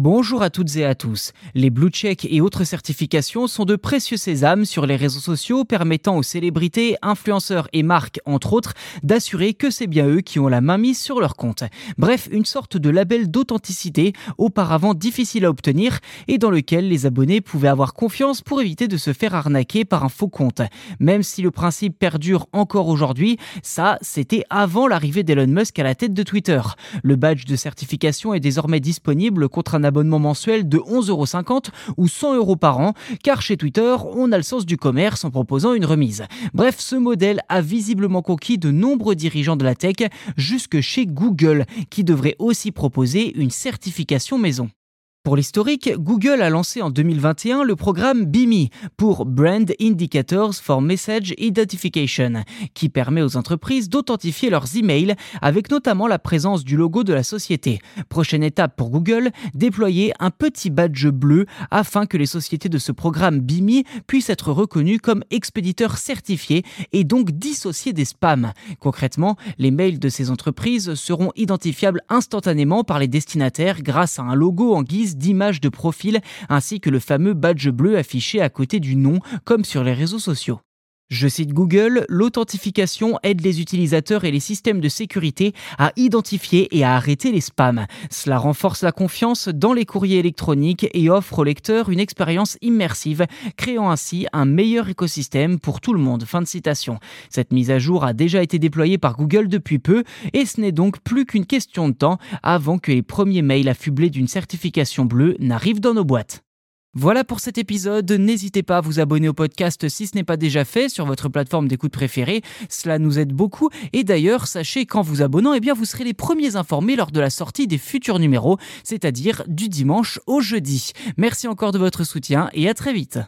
Bonjour à toutes et à tous. Les blue check et autres certifications sont de précieux sésames sur les réseaux sociaux permettant aux célébrités, influenceurs et marques, entre autres, d'assurer que c'est bien eux qui ont la main mise sur leur compte. Bref, une sorte de label d'authenticité auparavant difficile à obtenir et dans lequel les abonnés pouvaient avoir confiance pour éviter de se faire arnaquer par un faux compte. Même si le principe perdure encore aujourd'hui, ça, c'était avant l'arrivée d'Elon Musk à la tête de Twitter. Le badge de certification est désormais disponible contre un abonnement mensuel de 11,50€ ou 100 euros par an, car chez Twitter, on a le sens du commerce en proposant une remise. Bref, ce modèle a visiblement conquis de nombreux dirigeants de la tech, jusque chez Google, qui devrait aussi proposer une certification maison. Pour l'historique, Google a lancé en 2021 le programme BIMI pour Brand Indicators for Message Identification, qui permet aux entreprises d'authentifier leurs emails avec notamment la présence du logo de la société. Prochaine étape pour Google, déployer un petit badge bleu afin que les sociétés de ce programme BIMI puissent être reconnues comme expéditeurs certifiés et donc dissociés des spams. Concrètement, les mails de ces entreprises seront identifiables instantanément par les destinataires grâce à un logo en guise d'images de profil ainsi que le fameux badge bleu affiché à côté du nom comme sur les réseaux sociaux. Je cite Google, l'authentification aide les utilisateurs et les systèmes de sécurité à identifier et à arrêter les spams. Cela renforce la confiance dans les courriers électroniques et offre au lecteur une expérience immersive, créant ainsi un meilleur écosystème pour tout le monde. Fin de citation. Cette mise à jour a déjà été déployée par Google depuis peu et ce n'est donc plus qu'une question de temps avant que les premiers mails affublés d'une certification bleue n'arrivent dans nos boîtes. Voilà pour cet épisode. N'hésitez pas à vous abonner au podcast si ce n'est pas déjà fait sur votre plateforme d'écoute préférée. Cela nous aide beaucoup. Et d'ailleurs, sachez qu'en vous abonnant, eh bien, vous serez les premiers informés lors de la sortie des futurs numéros, c'est-à-dire du dimanche au jeudi. Merci encore de votre soutien et à très vite.